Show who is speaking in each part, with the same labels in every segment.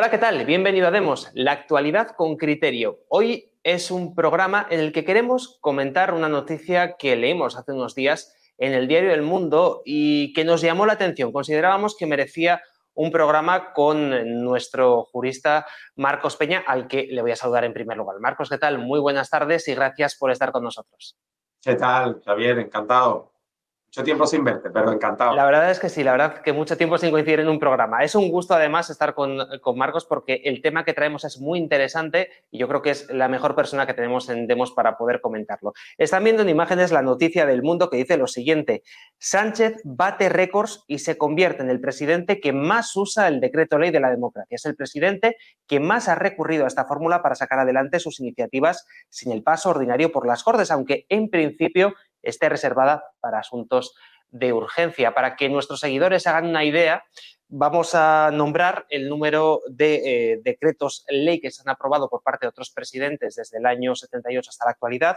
Speaker 1: Hola, ¿qué tal? Bienvenido a Demos, la actualidad con criterio. Hoy es un programa en el que queremos comentar una noticia que leímos hace unos días en el diario El Mundo y que nos llamó la atención. Considerábamos que merecía un programa con nuestro jurista Marcos Peña, al que le voy a saludar en primer lugar. Marcos, ¿qué tal? Muy buenas tardes y gracias por estar con nosotros.
Speaker 2: ¿Qué tal, Javier? Encantado. Mucho tiempo sin verte, pero encantado.
Speaker 1: La verdad es que sí, la verdad que mucho tiempo sin coincidir en un programa. Es un gusto además estar con, Marcos porque el tema que traemos es muy interesante y yo creo que es la mejor persona que tenemos en Demos para poder comentarlo. Están viendo en imágenes la noticia del mundo que dice lo siguiente. Sánchez bate récords y se convierte en el presidente que más usa el decreto ley de la democracia. Es el presidente que más ha recurrido a esta fórmula para sacar adelante sus iniciativas sin el paso ordinario por las Cortes, aunque en principio esté reservada para asuntos de urgencia. Para que nuestros seguidores hagan una idea, vamos a nombrar el número de eh, decretos ley que se han aprobado por parte de otros presidentes desde el año 78 hasta la actualidad.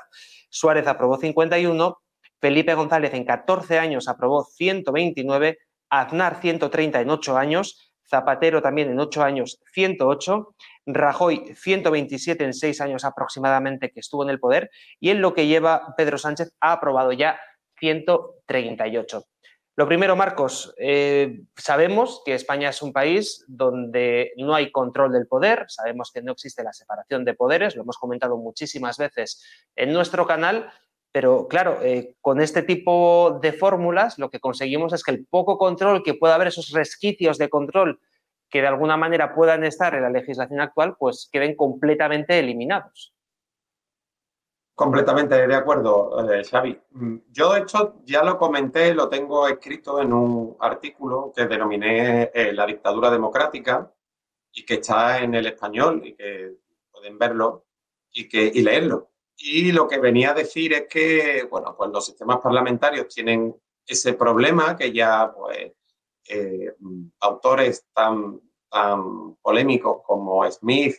Speaker 1: Suárez aprobó 51, Felipe González en 14 años aprobó 129, Aznar 130 en 8 años, Zapatero también en 8 años 108, Rajoy 127 en 6 años aproximadamente que estuvo en el poder y en lo que lleva Pedro Sánchez ha aprobado ya 138. Lo primero, Marcos, eh, sabemos que España es un país donde no hay control del poder, sabemos que no existe la separación de poderes, lo hemos comentado muchísimas veces en nuestro canal, pero claro, eh, con este tipo de fórmulas lo que conseguimos es que el poco control que pueda haber, esos resquicios de control que de alguna manera puedan estar en la legislación actual, pues queden completamente eliminados.
Speaker 2: Completamente de acuerdo, eh, Xavi. Mm, yo, de hecho, ya lo comenté, lo tengo escrito en un artículo que denominé eh, La dictadura democrática y que está en el español y que pueden verlo y, que, y leerlo. Y lo que venía a decir es que, bueno, pues los sistemas parlamentarios tienen ese problema que ya, pues, eh, autores tan, tan polémicos como Smith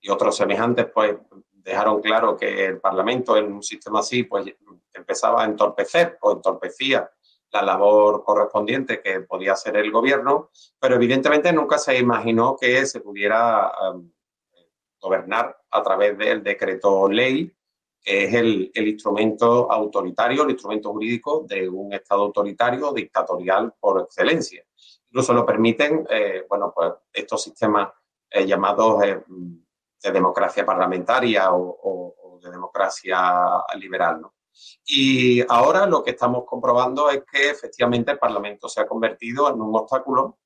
Speaker 2: y otros semejantes, pues dejaron claro que el Parlamento en un sistema así, pues empezaba a entorpecer o entorpecía la labor correspondiente que podía hacer el gobierno, pero evidentemente nunca se imaginó que se pudiera um, gobernar a través del decreto ley, que es el, instrumento autoritario, el instrumento jurídico de un Estado autoritario, dictatorial por excelencia. Incluso lo permiten, eh, bueno, pues estos sistemas eh, llamados eh, de democracia parlamentaria o, de democracia liberal, ¿no? Y ahora lo que estamos comprobando es que efectivamente el Parlamento se ha convertido en un obstáculo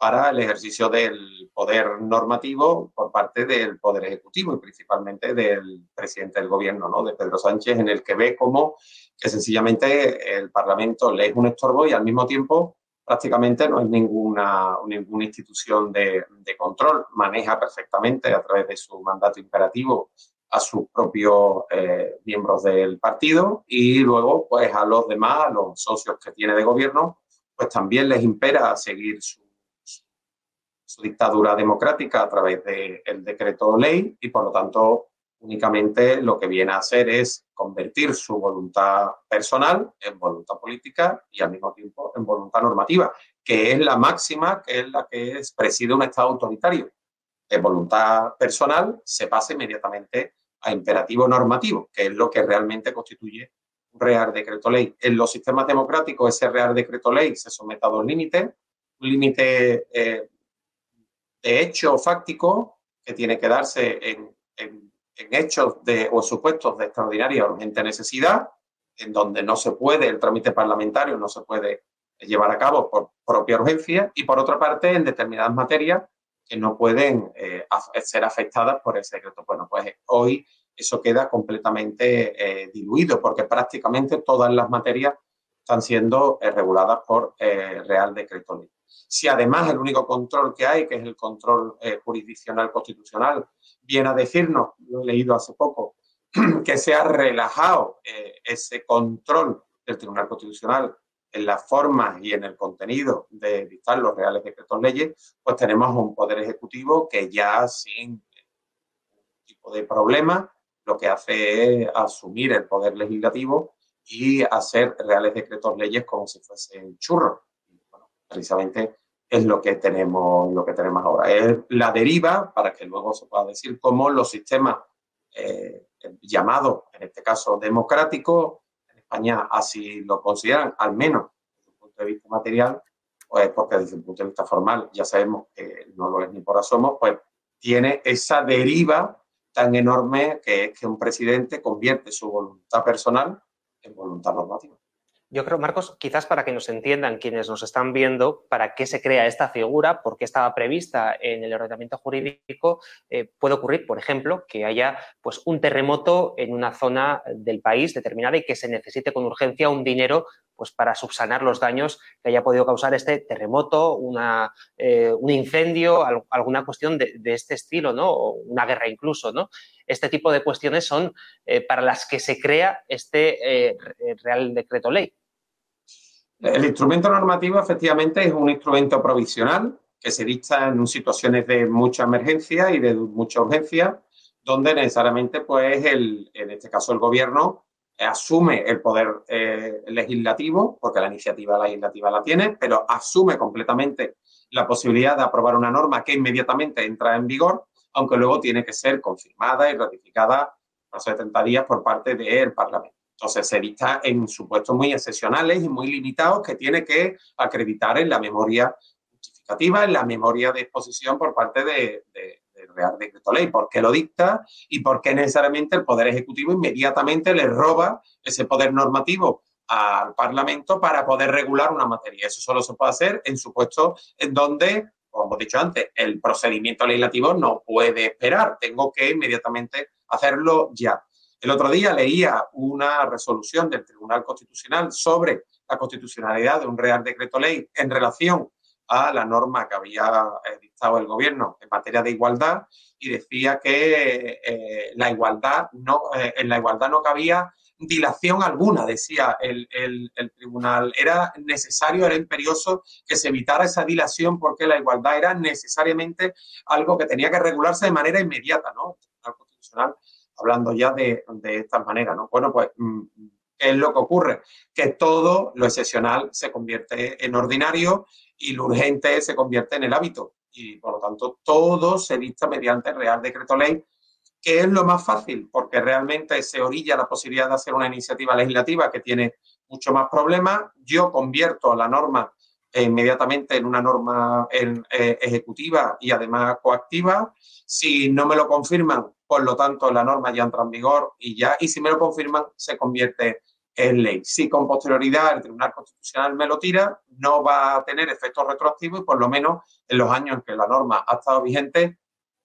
Speaker 2: para el ejercicio del poder normativo por parte del Poder Ejecutivo y principalmente del presidente del Gobierno, ¿no? de Pedro Sánchez, en el que ve como que sencillamente el Parlamento le es un estorbo y al mismo tiempo prácticamente no es ninguna, ninguna institución de, control, maneja perfectamente a través de su mandato imperativo a sus propios eh, miembros del partido y luego pues a los demás, a los socios que tiene de gobierno, pues también les impera seguir su su dictadura democrática a través del decreto ley y por lo tanto únicamente lo que viene a hacer es convertir su voluntad personal en voluntad política y al mismo tiempo en voluntad normativa, que es la máxima, que es la que preside un Estado autoritario. De voluntad personal se pasa inmediatamente a imperativo normativo, que es lo que realmente constituye un real decreto ley. En los sistemas democráticos ese real decreto ley se somete a dos límites, un límite eh, de hecho fáctico que tiene que darse en, hechos de, o supuestos de extraordinaria urgente necesidad, en donde no se puede, el trámite parlamentario no se puede llevar a cabo por propia urgencia, y por otra parte, en determinadas materias que no pueden eh, ser afectadas por ese decreto. Bueno, pues hoy eso queda completamente eh, diluido, porque prácticamente todas las materias están siendo eh, reguladas por Real Decreto Ley. Si además el único control que hay, que es el control eh, jurisdiccional constitucional, viene a decirnos, lo he leído hace poco, que se ha relajado eh, ese control del Tribunal Constitucional en las formas y en el contenido de dictar los reales decretos leyes, pues tenemos un poder ejecutivo que ya sin tipo de problema lo que hace es asumir el poder legislativo y hacer reales decretos leyes como si fuesen churros precisamente es lo que tenemos, lo que tenemos ahora. Es la deriva, para que luego se pueda decir cómo los sistemas eh, llamados, en este caso democráticos, en España así lo consideran, al menos desde el punto de vista material, pues porque desde el punto de vista formal ya sabemos que no lo es ni por asomo, pues tiene esa deriva tan enorme que es que un presidente convierte su voluntad personal en voluntad normativa.
Speaker 1: Yo creo, Marcos, quizás para que nos entiendan quienes nos están viendo, para qué se crea esta figura, por qué estaba prevista en el ordenamiento jurídico, eh, puede ocurrir, por ejemplo, que haya pues, un terremoto en una zona del país determinada y que se necesite con urgencia un dinero pues, para subsanar los daños que haya podido causar este terremoto, eh, un incendio, alguna cuestión de, este estilo, ¿no? O una guerra incluso, ¿no? Este tipo de cuestiones son eh, para las que se crea este Real Decreto Ley.
Speaker 2: El instrumento normativo efectivamente es un instrumento provisional que se dicta en situaciones de mucha emergencia y de mucha urgencia, donde necesariamente, pues, el, en este caso el gobierno asume el poder eh, legislativo, porque la iniciativa legislativa la tiene, pero asume completamente la posibilidad de aprobar una norma que inmediatamente entra en vigor, aunque luego tiene que ser confirmada y ratificada a 70 días por parte del Parlamento. Entonces se dicta en supuestos muy excepcionales y muy limitados que tiene que acreditar en la memoria justificativa, en la memoria de exposición por parte de, del Real Decreto Ley. ¿Por qué lo dicta y por qué necesariamente el Poder Ejecutivo inmediatamente le roba ese poder normativo al Parlamento para poder regular una materia? Eso solo se puede hacer en supuestos en donde, como hemos dicho antes, el procedimiento legislativo no puede esperar. Tengo que inmediatamente hacerlo ya. El otro día leía una resolución del Tribunal Constitucional sobre la constitucionalidad de un Real Decreto Ley en relación a la norma que había eh, dictado el Gobierno en materia de igualdad y decía que eh, la igualdad no, eh, en la igualdad no cabía dilación alguna, decía el, el, tribunal. Era necesario, era imperioso que se evitara esa dilación porque la igualdad era necesariamente algo que tenía que regularse de manera inmediata, ¿no? El Constitucional hablando ya de, de esta manera, ¿no? Bueno, pues, mm, ¿qué es lo que ocurre? Que todo lo excepcional se convierte en ordinario y lo urgente se convierte en el hábito. Y por lo tanto, todo se dicta mediante el Real Decreto Ley, que es lo más fácil, porque realmente se orilla la posibilidad de hacer una iniciativa legislativa que tiene mucho más problemas. Yo convierto la norma inmediatamente en una norma eh, ejecutiva y además coactiva. Si no me lo confirman, por lo tanto, la norma ya entra en vigor y ya, y si me lo confirman, se convierte en ley. Si con posterioridad el Tribunal Constitucional me lo tira, no va a tener efectos retroactivos y por lo menos en los años en que la norma ha estado vigente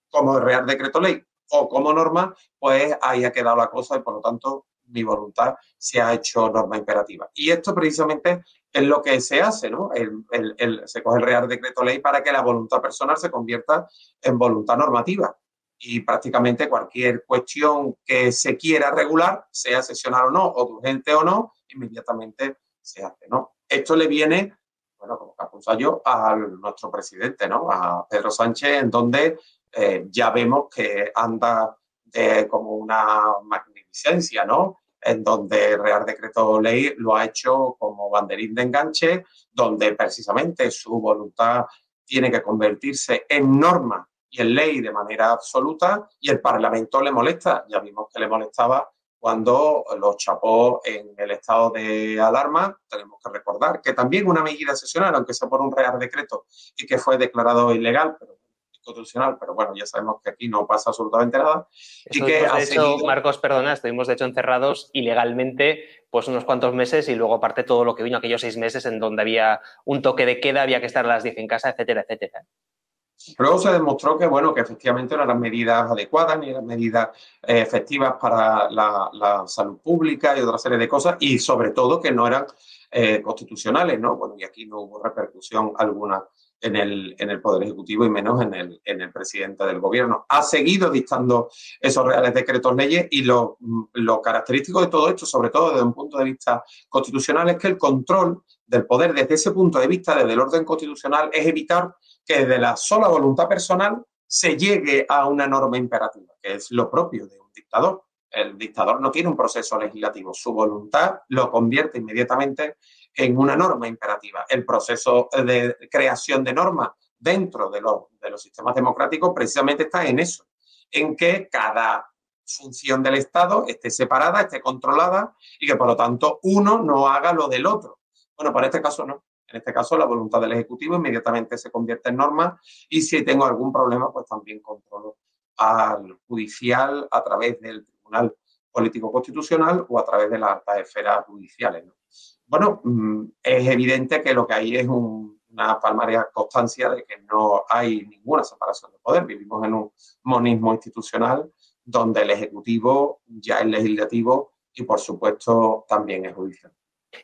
Speaker 2: como Real Decreto Ley o como norma, pues ahí ha quedado la cosa y por lo tanto mi voluntad se ha hecho norma imperativa. Y esto precisamente es lo que se hace, ¿no? se coge el Real Decreto Ley para que la voluntad personal se convierta en voluntad normativa y prácticamente cualquier cuestión que se quiera regular, sea sesional o no, o urgente o no, inmediatamente se hace, ¿no? Esto le viene, bueno, como yo, a nuestro presidente, ¿no? A Pedro Sánchez, en donde eh, ya vemos que anda como una ¿no? En donde Real Decreto Ley lo ha hecho como banderín de enganche, donde precisamente su voluntad tiene que convertirse en norma y en ley de manera absoluta y el Parlamento le molesta. Ya vimos que le molestaba cuando lo chapó en el estado de alarma. Tenemos que recordar que también una medida excepcional, aunque sea por un real decreto y que fue declarado ilegal, pero constitucional, pero bueno, ya sabemos que aquí no pasa absolutamente nada.
Speaker 1: y que de hecho, Marcos, perdona, estuvimos de hecho encerrados ilegalmente pues unos cuantos meses y luego aparte todo lo que vino aquellos seis meses en donde había un toque de queda, había que estar a las 10 en casa, etcétera, etcétera.
Speaker 2: Luego se demostró que, bueno, que efectivamente no eran medidas adecuadas ni eran medidas eh, efectivas para la, salud pública y otra serie de cosas, y sobre todo que no eran eh, constitucionales, ¿no? Bueno, y aquí no hubo repercusión alguna en el, en el Poder Ejecutivo y menos en el, en el presidente del Gobierno. Ha seguido dictando esos reales decretos leyes y lo, lo característico de todo esto, sobre todo desde un punto de vista constitucional, es que el control del poder desde ese punto de vista, desde el orden constitucional, es evitar que de la sola voluntad personal se llegue a una norma imperativa, que es lo propio de un dictador. El dictador no tiene un proceso legislativo, su voluntad lo convierte inmediatamente en una norma imperativa. El proceso de creación de normas dentro de los, de los sistemas democráticos precisamente está en eso, en que cada función del Estado esté separada, esté controlada y que por lo tanto uno no haga lo del otro. Bueno, para este caso no. En este caso, la voluntad del Ejecutivo inmediatamente se convierte en norma y si tengo algún problema, pues también controlo al judicial a través del Tribunal Político Constitucional o a través de las altas esferas judiciales. Bueno, mm, es evidente que lo que hay es una palmaria constancia de que no hay ninguna separación de poder. Vivimos en un monismo institucional donde el Ejecutivo ya es legislativo y, por supuesto, también es judicial.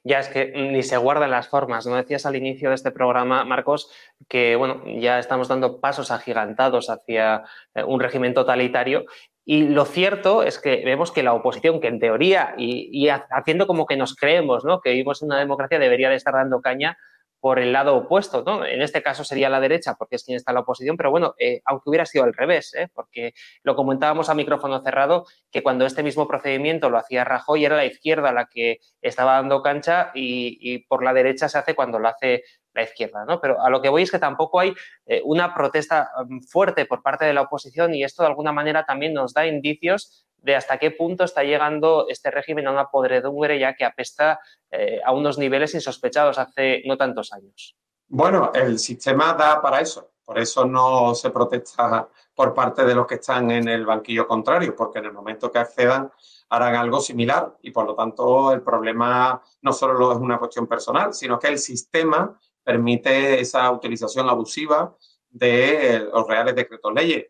Speaker 1: Ya es que ni se guardan las formas. No decías al inicio de este programa, Marcos, que bueno, ya estamos dando pasos agigantados hacia eh, un régimen totalitario. Y lo cierto es que vemos que la oposición, que en teoría, y, haciendo como que nos creemos ¿no? que vivimos en una democracia, debería de estar dando caña por el lado opuesto, ¿no? En este caso sería la derecha, porque es quien está en la oposición, pero bueno, eh, aunque hubiera sido al revés, ¿eh? porque lo comentábamos a micrófono cerrado, que cuando este mismo procedimiento lo hacía Rajoy era la izquierda la que estaba dando cancha y, por la derecha se hace cuando lo hace la izquierda, ¿no? Pero a lo que voy es que tampoco hay eh, una protesta mm, fuerte por parte de la oposición y esto de alguna manera también nos da indicios de hasta qué punto está llegando este régimen a una podredumbre ya que apesta eh, a unos niveles insospechados hace no tantos años.
Speaker 2: Bueno, el sistema da para eso. Por eso no se protesta por parte de los que están en el banquillo contrario, porque en el momento que accedan harán algo similar y por lo tanto el problema no solo es una cuestión personal, sino que el sistema permite esa utilización abusiva de los reales decretos leyes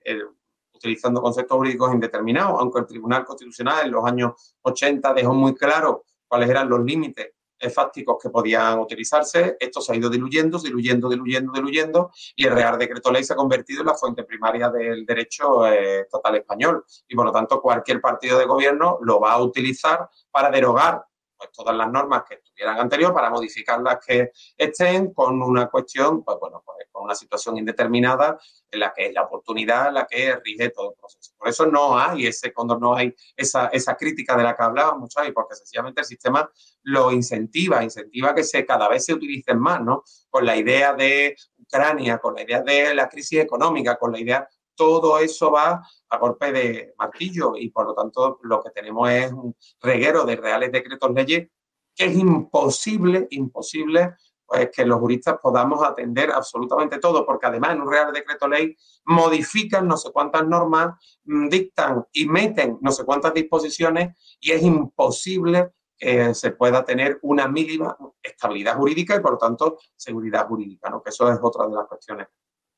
Speaker 2: utilizando conceptos jurídicos indeterminados, aunque el Tribunal Constitucional en los años 80 dejó muy claro cuáles eran los límites fácticos que podían utilizarse. Esto se ha ido diluyendo, diluyendo, diluyendo, diluyendo y el Real Decreto Ley se ha convertido en la fuente primaria del derecho eh, español y por lo tanto cualquier partido de gobierno lo va a utilizar para derogar pues, todas las normas que estuvieran anterior para modificar las que estén con una cuestión, pues bueno, pues, con una situación indeterminada en la que es la oportunidad la que rige todo el proceso. Por eso no hay ese, cuando no hay esa, esa crítica de la que hablábamos, y porque sencillamente el sistema lo incentiva, incentiva que cada vez se utilicen más, ¿no? Con la idea de Ucrania, con la idea de la crisis económica, con la idea todo eso va a golpe de martillo y por lo tanto lo que tenemos es un reguero de reales decretos leyes que es imposible, imposible pues, que los juristas podamos atender absolutamente todo, porque además en un real decreto ley modifican no sé cuántas normas, mm, dictan y meten no sé cuántas disposiciones y es imposible que se pueda tener una mínima estabilidad jurídica y por lo tanto seguridad jurídica, ¿no? que eso es otra de las cuestiones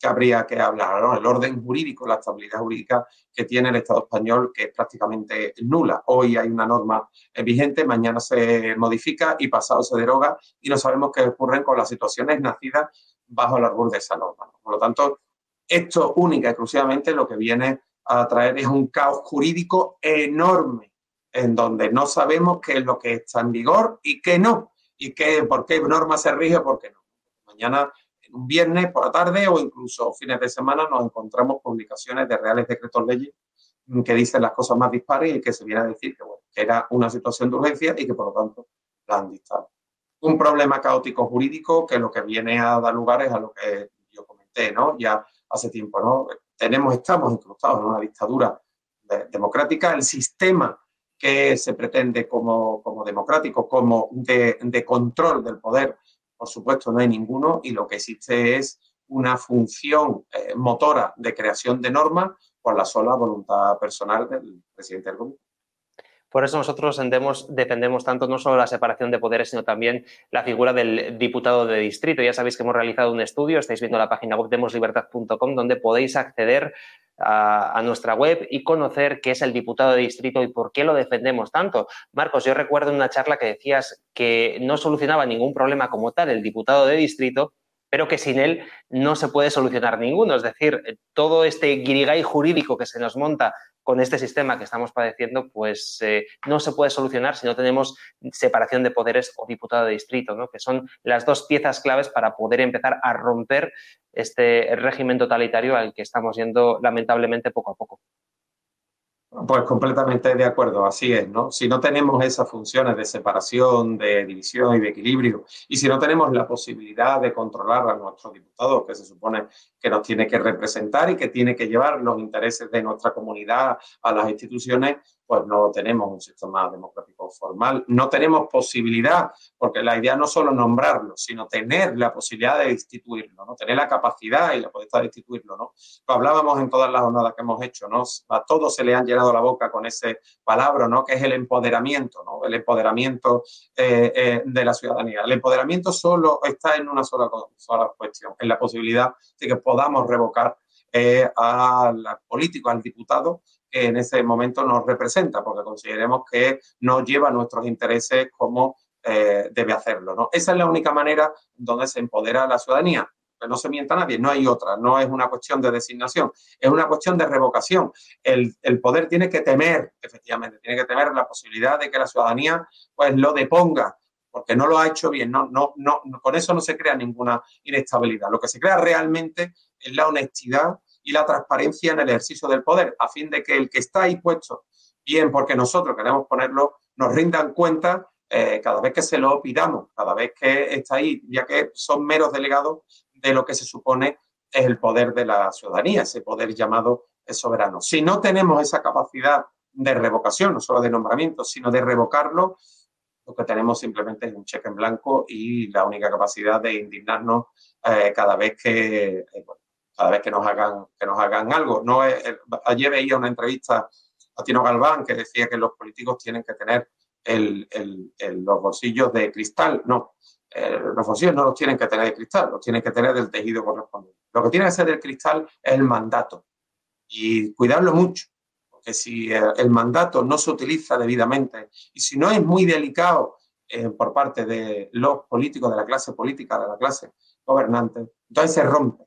Speaker 2: que habría que hablar, ¿no? El orden jurídico, la estabilidad jurídica que tiene el Estado español, que es prácticamente nula. Hoy hay una norma vigente, mañana se modifica y pasado se deroga y no sabemos qué ocurre con las situaciones nacidas bajo el árbol de esa norma. Por lo tanto, esto única y exclusivamente lo que viene a traer es un caos jurídico enorme, en donde no sabemos qué es lo que está en vigor y qué no, y qué, por qué norma se rige o por qué no. Mañana un viernes por la tarde o incluso fines de semana nos encontramos publicaciones de reales decretos leyes que dicen las cosas más dispares y que se viene a decir que, bueno, era una situación de urgencia y que por lo tanto la han dictado. Un problema caótico jurídico que lo que viene a dar lugar es a lo que yo comenté, ¿no? Ya hace tiempo, ¿no? Tenemos, estamos incrustados en una dictadura democrática. El sistema que se pretende como, como democrático, como de control del poder por supuesto, no hay ninguno y lo que existe es una función eh, motora de creación de normas por la sola voluntad personal del presidente del gobierno.
Speaker 1: Por eso nosotros defendemos tanto no solo la separación de poderes, sino también la figura del diputado de distrito. Ya sabéis que hemos realizado un estudio, estáis viendo la página web demoslibertad.com, donde podéis acceder a, nuestra web y conocer qué es el diputado de distrito y por qué lo defendemos tanto. Marcos, yo recuerdo en una charla que decías que no solucionaba ningún problema como tal el diputado de distrito, pero que sin él no se puede solucionar ninguno. Es decir, todo este guirigay jurídico que se nos monta con este sistema que estamos padeciendo, pues eh, no se puede solucionar si no tenemos separación de poderes o diputado de distrito, ¿no? que son las dos piezas claves para poder empezar a romper este régimen totalitario al que estamos yendo lamentablemente poco a poco.
Speaker 2: Pues completamente de acuerdo, así es, ¿no? Si no tenemos esas funciones de separación, de división y de equilibrio, y si no tenemos la posibilidad de controlar a nuestros diputados, que se supone que nos tiene que representar y que tiene que llevar los intereses de nuestra comunidad a las instituciones, pues no tenemos un sistema democrático formal, no tenemos posibilidad, porque la idea no solo nombrarlo, sino tener la posibilidad de instituirlo, ¿no? tener la capacidad y la potestad de instituirlo. ¿no? Lo hablábamos en todas las jornadas que hemos hecho, ¿no? a todos se le han llenado la boca con ese palabra, ¿no? que es el empoderamiento, ¿no? el empoderamiento eh, eh, de la ciudadanía. El empoderamiento solo está en una sola, sola cuestión, en la posibilidad de que podamos revocar eh, al político, al diputado, en ese momento nos representa, porque consideremos que no lleva nuestros intereses como eh, debe hacerlo. Esa es la única manera donde se empodera la ciudadanía. No se mienta nadie, no hay otra, no es una cuestión de designación, es una cuestión de revocación. El, el, poder tiene que temer, efectivamente, tiene que temer la posibilidad de que la ciudadanía pues lo deponga, porque no lo ha hecho bien, no, no, no, con eso no se crea ninguna inestabilidad. Lo que se crea realmente es la honestidad y la transparencia en el ejercicio del poder, a fin de que el que está ahí puesto, bien porque nosotros queremos ponerlo, nos rindan cuenta eh, cada vez que se lo pidamos, cada vez que está ahí, ya que son meros delegados de lo que se supone es el poder de la ciudadanía, ese poder llamado soberano. Si no tenemos esa capacidad de revocación, no solo de nombramiento, sino de revocarlo, lo que tenemos simplemente es un cheque en blanco y la única capacidad de indignarnos eh, cada vez que, eh, cada vez que nos hagan, que nos hagan algo. No ayer veía una entrevista a Tino Galván que decía que los políticos tienen que tener los bolsillos de cristal. No, eh, los bolsillos no los tienen que tener de cristal, los tienen que tener del tejido correspondiente. Lo que tiene que ser del cristal es el mandato y cuidarlo mucho, porque si el, mandato no se utiliza debidamente y si no es muy delicado eh, por parte de los políticos, de la clase política, de la clase gobernante, entonces se rompe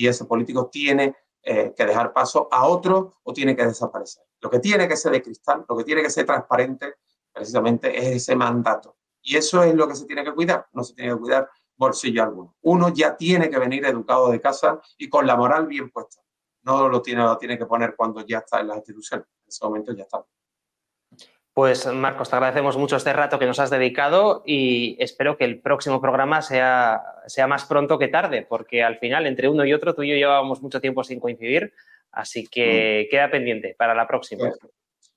Speaker 2: y ese político tiene eh, que dejar paso a otro o tiene que desaparecer. Lo que tiene que ser de cristal, lo que tiene que ser transparente, precisamente es ese mandato. Y eso es lo que se tiene que cuidar, no se tiene que cuidar bolsillo alguno. Uno ya tiene que venir educado de casa y con la moral bien puesta. No lo tiene, lo tiene que poner cuando ya está en las instituciones. En ese momento ya está.
Speaker 1: Pues Marcos, te agradecemos mucho este rato que nos has dedicado y espero que el próximo programa sea, sea más pronto que tarde, porque al final entre uno y otro tú y yo llevábamos mucho tiempo sin coincidir, así que mm. queda pendiente para la próxima.
Speaker 2: Pues,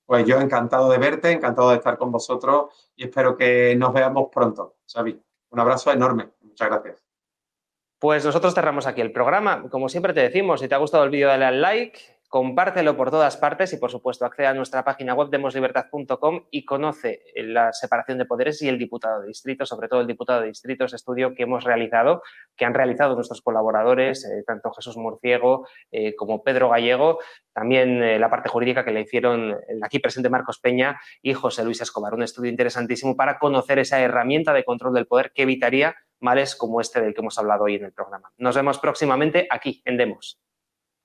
Speaker 2: pues, yo encantado de verte, encantado de estar con vosotros y espero que nos veamos pronto, Xavi. Un abrazo enorme. Muchas gracias.
Speaker 1: Pues nosotros cerramos aquí el programa. Como siempre te decimos, si te ha gustado el vídeo dale al like, compártelo por todas partes y, por supuesto, accede a nuestra página web demoslibertad.com y conoce la separación de poderes y el diputado de distrito, sobre todo el diputado de distrito, ese estudio que hemos realizado, que han realizado nuestros colaboradores, eh, tanto Jesús Murciego eh, como Pedro Gallego, también eh, la parte jurídica que le hicieron aquí presente Marcos Peña y José Luis Escobar. Un estudio interesantísimo para conocer esa herramienta de control del poder que evitaría males como este del que hemos hablado hoy en el programa. Nos vemos próximamente aquí en Demos.